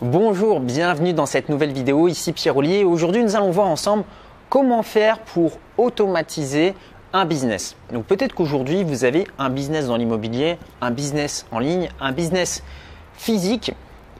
Bonjour, bienvenue dans cette nouvelle vidéo. Ici Pierre Ollier. Aujourd'hui, nous allons voir ensemble comment faire pour automatiser un business. Donc peut-être qu'aujourd'hui, vous avez un business dans l'immobilier, un business en ligne, un business physique.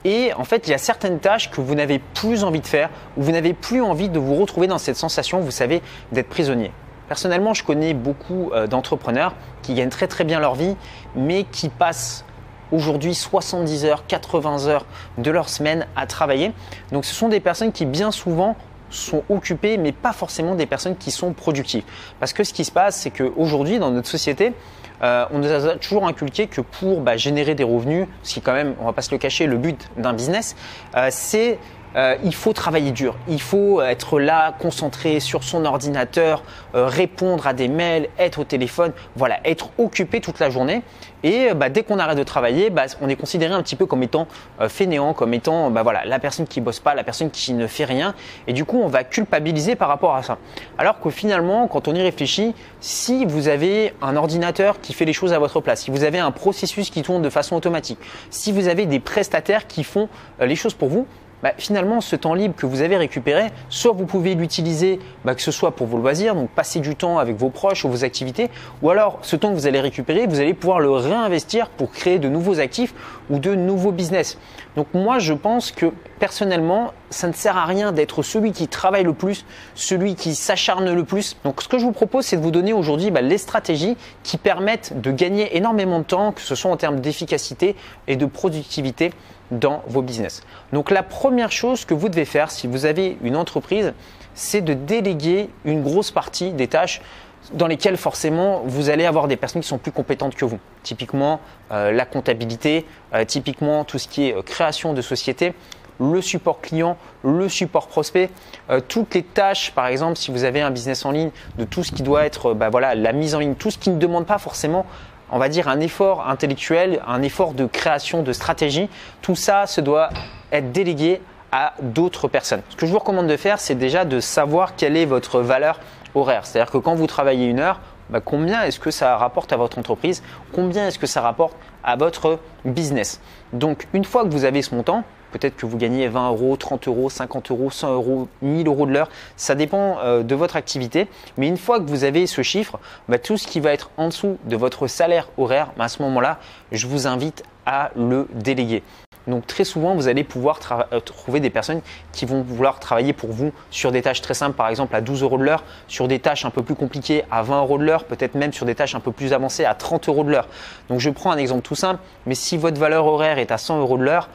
Et en fait, il y a certaines tâches que vous n'avez plus envie de faire ou vous n'avez plus envie de vous retrouver dans cette sensation, vous savez, d'être prisonnier. Personnellement, je connais beaucoup euh, d'entrepreneurs qui gagnent très très bien leur vie, mais qui passent aujourd'hui 70 heures, 80 heures de leur semaine à travailler. Donc ce sont des personnes qui bien souvent sont occupées, mais pas forcément des personnes qui sont productives. Parce que ce qui se passe, c'est qu'aujourd'hui, dans notre société, euh, on nous a toujours inculqué que pour bah, générer des revenus, ce qui quand même, on va pas se le cacher, le but d'un business, euh, c'est euh, il faut travailler dur, il faut être là, concentré sur son ordinateur, euh, répondre à des mails, être au téléphone, voilà, être occupé toute la journée. Et euh, bah, dès qu'on arrête de travailler, bah, on est considéré un petit peu comme étant fainéant, comme étant bah, voilà, la personne qui bosse pas, la personne qui ne fait rien. Et du coup, on va culpabiliser par rapport à ça. Alors que finalement, quand on y réfléchit, si vous avez un ordinateur qui fait les choses à votre place, si vous avez un processus qui tourne de façon automatique, si vous avez des prestataires qui font les choses pour vous, bah, finalement, ce temps libre que vous avez récupéré, soit vous pouvez l'utiliser, bah, que ce soit pour vos loisirs, donc passer du temps avec vos proches ou vos activités, ou alors ce temps que vous allez récupérer, vous allez pouvoir le réinvestir pour créer de nouveaux actifs ou de nouveaux business. Donc moi, je pense que personnellement, ça ne sert à rien d'être celui qui travaille le plus, celui qui s'acharne le plus. Donc ce que je vous propose, c'est de vous donner aujourd'hui bah, les stratégies qui permettent de gagner énormément de temps, que ce soit en termes d'efficacité et de productivité dans vos business. Donc la première chose que vous devez faire si vous avez une entreprise, c'est de déléguer une grosse partie des tâches dans lesquelles forcément vous allez avoir des personnes qui sont plus compétentes que vous. Typiquement euh, la comptabilité, euh, typiquement tout ce qui est euh, création de société, le support client, le support prospect, toutes les tâches, par exemple, si vous avez un business en ligne, de tout ce qui doit être, bah, voilà, la mise en ligne, tout ce qui ne demande pas forcément on va dire, un effort intellectuel, un effort de création de stratégie. Tout ça se doit être délégué à d'autres personnes. Ce que je vous recommande de faire, c'est déjà de savoir quelle est votre valeur horaire. C'est-à-dire que quand vous travaillez une heure, bah, combien est-ce que ça rapporte à votre entreprise? Combien est-ce que ça rapporte à votre business? Donc, une fois que vous avez ce montant, Peut-être que vous gagnez 20 euros, 30 euros, 50 euros, 100 euros, 1000 euros de l'heure. Ça dépend euh, de votre activité. Mais une fois que vous avez ce chiffre, bah, tout ce qui va être en dessous de votre salaire horaire, bah, à ce moment-là, je vous invite à le déléguer. Donc très souvent, vous allez pouvoir euh, trouver des personnes qui vont vouloir travailler pour vous sur des tâches très simples, par exemple à 12 euros de l'heure, sur des tâches un peu plus compliquées à 20 euros de l'heure, peut-être même sur des tâches un peu plus avancées à 30 euros de l'heure. Donc je prends un exemple tout simple, mais si votre valeur horaire est à 100 euros de l'heure,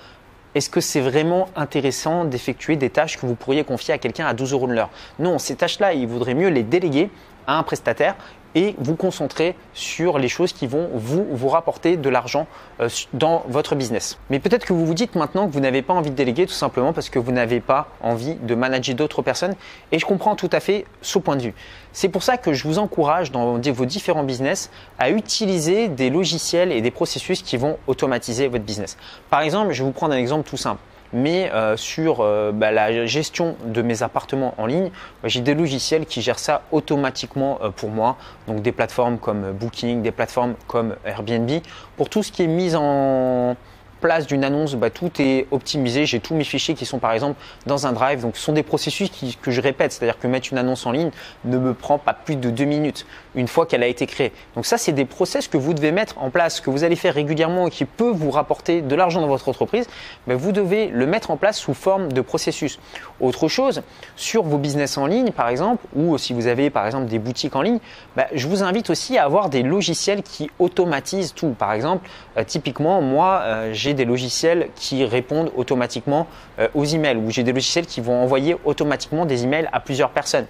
est-ce que c'est vraiment intéressant d'effectuer des tâches que vous pourriez confier à quelqu'un à 12 euros de l'heure? Non, ces tâches-là, il vaudrait mieux les déléguer à un prestataire et vous concentrer sur les choses qui vont vous, vous rapporter de l'argent euh, dans votre business. Mais peut-être que vous vous dites maintenant que vous n'avez pas envie de déléguer tout simplement parce que vous n'avez pas envie de manager d'autres personnes et je comprends tout à fait ce point de vue. C'est pour ça que je vous encourage dans vos différents business à utiliser des logiciels et des processus qui vont automatiser votre business. Par exemple, je vais vous prendre un exemple tout simple mais euh, sur euh, bah, la gestion de mes appartements en ligne, bah, j'ai des logiciels qui gèrent ça automatiquement euh, pour moi. Donc des plateformes comme Booking, des plateformes comme Airbnb. Pour tout ce qui est mis en place d'une annonce, bah, tout est optimisé. J'ai tous mes fichiers qui sont par exemple dans un drive. Donc ce sont des processus que je répète, c'est-à-dire que mettre une annonce en ligne ne me prend pas plus de deux minutes une fois qu'elle a été créée. Donc ça, c'est des process que vous devez mettre en place, que vous allez faire régulièrement et qui peut vous rapporter de l'argent dans votre entreprise. Mais vous devez le mettre en place sous forme de processus. Autre chose, sur vos business en ligne par exemple, ou si vous avez par exemple des boutiques en ligne, bah, je vous invite aussi à avoir des logiciels qui automatisent tout. Par exemple, euh, typiquement, moi, euh, j'ai des logiciels qui répondent automatiquement euh, aux emails ou j'ai des logiciels qui vont envoyer automatiquement des emails à plusieurs personnes.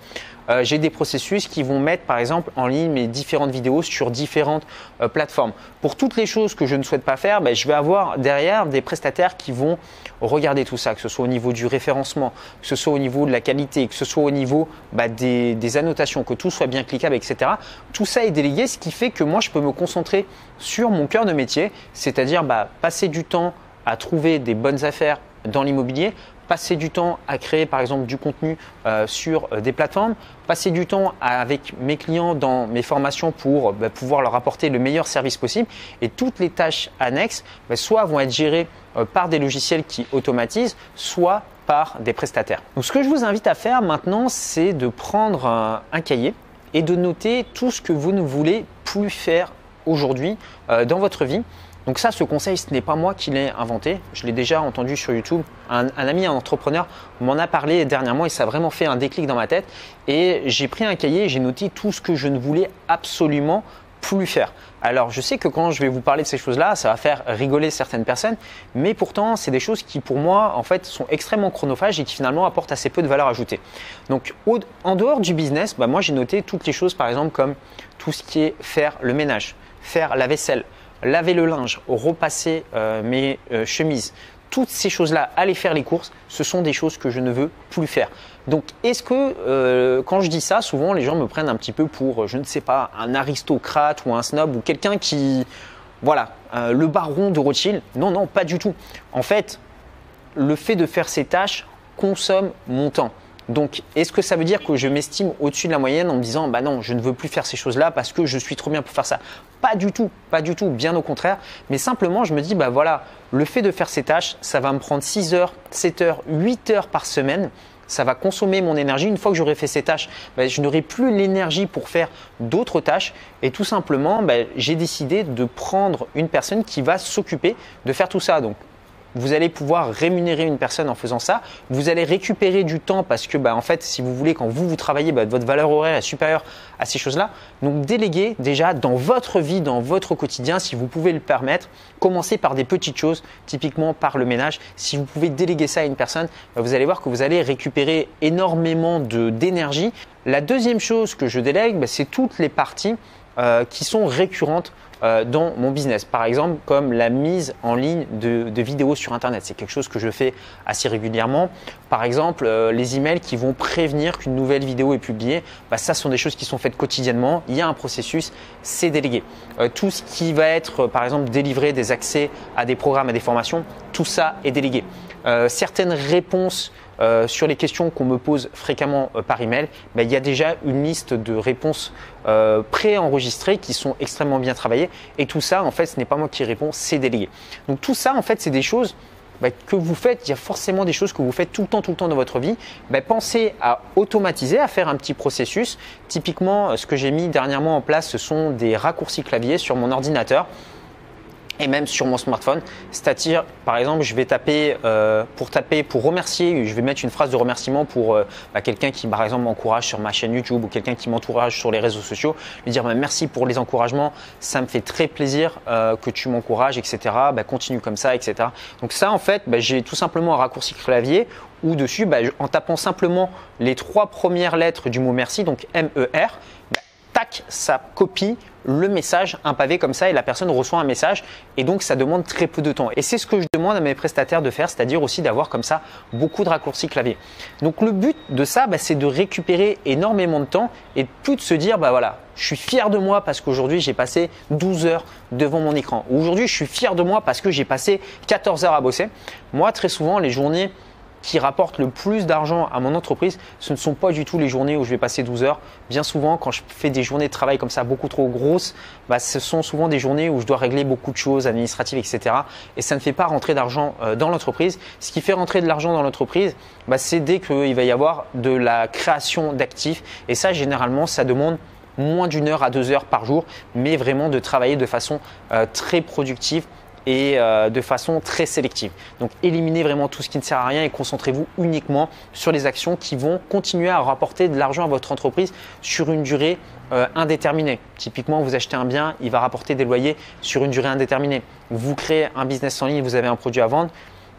Euh, j'ai des processus qui vont mettre par exemple en ligne mes différentes vidéos sur différentes euh, plateformes. Pour toutes les choses que je ne souhaite pas faire, ben, je vais avoir derrière des prestataires qui vont regarder tout ça, que ce soit au niveau du référencement, que ce soit au niveau de la qualité, que ce soit au niveau ben, des, annotations, que tout soit bien cliquable, etc. Tout ça est délégué, ce qui fait que moi je peux me concentrer sur mon cœur de métier, c'est-à-dire bah, passer du temps à trouver des bonnes affaires dans l'immobilier, passer du temps à créer par exemple du contenu euh, sur euh, des plateformes, passer du temps avec mes clients dans mes formations pour bah, pouvoir leur apporter le meilleur service possible. Et toutes les tâches annexes, bah, soit vont être gérées euh, par des logiciels qui automatisent, soit par des prestataires. Donc ce que je vous invite à faire maintenant, c'est de prendre un, cahier et de noter tout ce que vous ne voulez plus faire aujourd'hui dans votre vie. Donc ça, ce conseil, ce n'est pas moi qui l'ai inventé. Je l'ai déjà entendu sur YouTube. Un, ami, un entrepreneur m'en a parlé dernièrement et ça a vraiment fait un déclic dans ma tête. Et j'ai pris un cahier et j'ai noté tout ce que je ne voulais absolument plus faire. Alors je sais que quand je vais vous parler de ces choses-là, ça va faire rigoler certaines personnes, mais pourtant c'est des choses qui pour moi en fait sont extrêmement chronophages et qui finalement apportent assez peu de valeur ajoutée. Donc en dehors du business, bah, moi j'ai noté toutes les choses par exemple comme tout ce qui est faire le ménage, faire la vaisselle, laver le linge, repasser euh, mes euh, chemises, toutes ces choses-là, aller faire les courses, ce sont des choses que je ne veux plus faire. Donc, est-ce que euh, quand je dis ça, souvent les gens me prennent un petit peu pour, je ne sais pas, un aristocrate ou un snob ou quelqu'un qui, voilà, le baron de Rothschild? Non, non, pas du tout. En fait, le fait de faire ces tâches consomme mon temps. Donc, est-ce que ça veut dire que je m'estime au-dessus de la moyenne en me disant, bah non, je ne veux plus faire ces choses-là parce que je suis trop bien pour faire ça? Pas du tout, pas du tout, bien au contraire. Mais simplement, je me dis, bah voilà, le fait de faire ces tâches, ça va me prendre 6 heures, 7 heures, 8 heures par semaine. Ça va consommer mon énergie. Une fois que j'aurai fait ces tâches, bah, je n'aurai plus l'énergie pour faire d'autres tâches. Et tout simplement, bah, j'ai décidé de prendre une personne qui va s'occuper de faire tout ça. Donc, vous allez pouvoir rémunérer une personne en faisant ça. Vous allez récupérer du temps parce que, bah, en fait, si vous voulez, quand vous vous travaillez, bah, votre valeur horaire est supérieure à ces choses-là. Donc, déléguez déjà dans votre vie, dans votre quotidien, si vous pouvez le permettre. Commencez par des petites choses, typiquement par le ménage. Si vous pouvez déléguer ça à une personne, bah, vous allez voir que vous allez récupérer énormément d'énergie. La deuxième chose que je délègue, c'est toutes les parties euh, qui sont récurrentes euh, dans mon business. Par exemple, comme la mise en ligne de, vidéos sur Internet. C'est quelque chose que je fais assez régulièrement. Par exemple, euh, les emails qui vont prévenir qu'une nouvelle vidéo est publiée. Bah, ça, sont des choses qui sont faites quotidiennement. Il y a un processus, c'est délégué. tout ce qui va être, par exemple, délivré des accès à des programmes, à des formations, tout ça est délégué. certaines réponses euh, sur les questions qu'on me pose fréquemment euh, par email, ben, il y a déjà une liste de réponses euh, préenregistrées qui sont extrêmement bien travaillées. Et tout ça, en fait, ce n'est pas moi qui réponds, c'est délégué. Donc tout ça, en fait, c'est des choses ben, que vous faites. Il y a forcément des choses que vous faites tout le temps, tout le temps dans votre vie. Ben, pensez à automatiser, à faire un petit processus. Typiquement, ce que j'ai mis dernièrement en place, ce sont des raccourcis clavier sur mon ordinateur et même sur mon smartphone. C'est-à-dire, par exemple, je vais taper euh, pour taper pour remercier, je vais mettre une phrase de remerciement pour euh, bah, quelqu'un qui, par exemple, m'encourage sur ma chaîne YouTube ou quelqu'un qui m'encourage sur les réseaux sociaux. Lui dire bah, merci pour les encouragements, ça me fait très plaisir euh, que tu m'encourages, etc. Bah, continue comme ça, etc. Donc ça, en fait, j'ai tout simplement un raccourci clavier où dessus, en tapant simplement les trois premières lettres du mot merci, donc M-E-R, tac, ça copie le message, un pavé comme ça, et la personne reçoit un message, et donc ça demande très peu de temps. Et c'est ce que je demande à mes prestataires de faire, c'est-à-dire aussi d'avoir comme ça beaucoup de raccourcis clavier. Donc le but de ça, bah, c'est de récupérer énormément de temps et plus de se dire, bah voilà, je suis fier de moi parce qu'aujourd'hui j'ai passé 12 heures devant mon écran. Aujourd'hui, je suis fier de moi parce que j'ai passé 14 heures à bosser. Moi, très souvent, les journées qui rapportent le plus d'argent à mon entreprise, ce ne sont pas du tout les journées où je vais passer 12 heures. Bien souvent, quand je fais des journées de travail comme ça beaucoup trop grosses, bah, ce sont souvent des journées où je dois régler beaucoup de choses administratives, etc. Et ça ne fait pas rentrer d'argent euh, dans l'entreprise. Ce qui fait rentrer de l'argent dans l'entreprise, bah, c'est dès qu'il va y avoir de la création d'actifs. Et ça, généralement, ça demande moins d'une heure à deux heures par jour, mais vraiment de travailler de façon euh, très productive et euh, de façon très sélective. Donc éliminez vraiment tout ce qui ne sert à rien et concentrez-vous uniquement sur les actions qui vont continuer à rapporter de l'argent à votre entreprise sur une durée euh, indéterminée. Typiquement, vous achetez un bien, il va rapporter des loyers sur une durée indéterminée. Vous créez un business en ligne, vous avez un produit à vendre,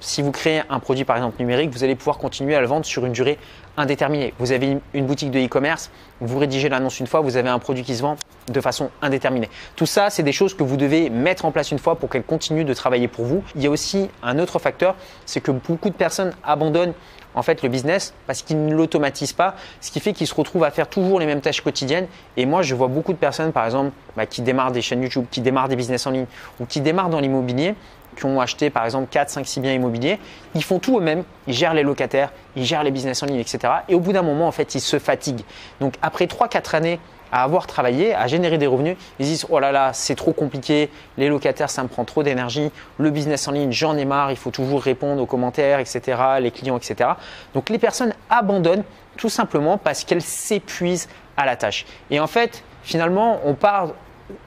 si vous créez un produit par exemple numérique, vous allez pouvoir continuer à le vendre sur une durée indéterminée. Vous avez une boutique de e-commerce, vous rédigez l'annonce une fois, vous avez un produit qui se vend de façon indéterminée. Tout ça, c'est des choses que vous devez mettre en place une fois pour qu'elles continuent de travailler pour vous. Il y a aussi un autre facteur, c'est que beaucoup de personnes abandonnent en fait le business parce qu'ils ne l'automatisent pas, ce qui fait qu'ils se retrouvent à faire toujours les mêmes tâches quotidiennes. Et moi, je vois beaucoup de personnes, par exemple, bah, qui démarrent des chaînes YouTube, qui démarrent des business en ligne ou qui démarrent dans l'immobilier qui ont acheté par exemple 4, 5, 6 biens immobiliers, ils font tout eux-mêmes, ils gèrent les locataires, ils gèrent les business en ligne, etc. Et au bout d'un moment, en fait, ils se fatiguent. Donc après 3-4 années à avoir travaillé, à générer des revenus, ils disent oh là là, c'est trop compliqué, les locataires, ça me prend trop d'énergie, le business en ligne, j'en ai marre, il faut toujours répondre aux commentaires, etc., les clients, etc. Donc les personnes abandonnent tout simplement parce qu'elles s'épuisent à la tâche. Et en fait, finalement, on part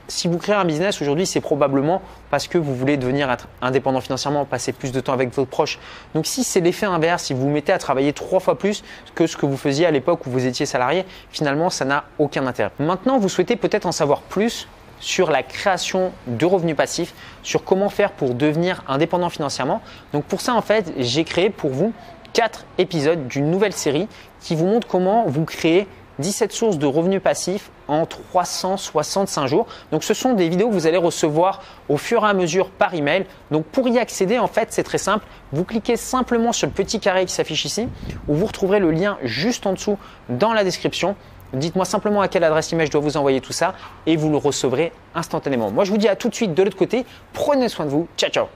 si vous créez un business aujourd'hui, c'est probablement parce que vous voulez devenir indépendant financièrement, passer plus de temps avec vos proches. Donc si c'est l'effet inverse, si vous vous mettez à travailler trois fois plus que ce que vous faisiez à l'époque où vous étiez salarié, finalement, ça n'a aucun intérêt. Maintenant, vous souhaitez peut-être en savoir plus sur la création de revenus passifs, sur comment faire pour devenir indépendant financièrement. Donc pour ça, en fait, j'ai créé pour vous quatre épisodes d'une nouvelle série qui vous montre comment vous créer 17 sources de revenus passifs en 365 jours. Donc ce sont des vidéos que vous allez recevoir au fur et à mesure par email. Donc pour y accéder, en fait, c'est très simple. Vous cliquez simplement sur le petit carré qui s'affiche ici, où vous retrouverez le lien juste en dessous dans la description. Dites-moi simplement à quelle adresse email je dois vous envoyer tout ça et vous le recevrez instantanément. Moi, je vous dis à tout de suite de l'autre côté. Prenez soin de vous. Ciao, ciao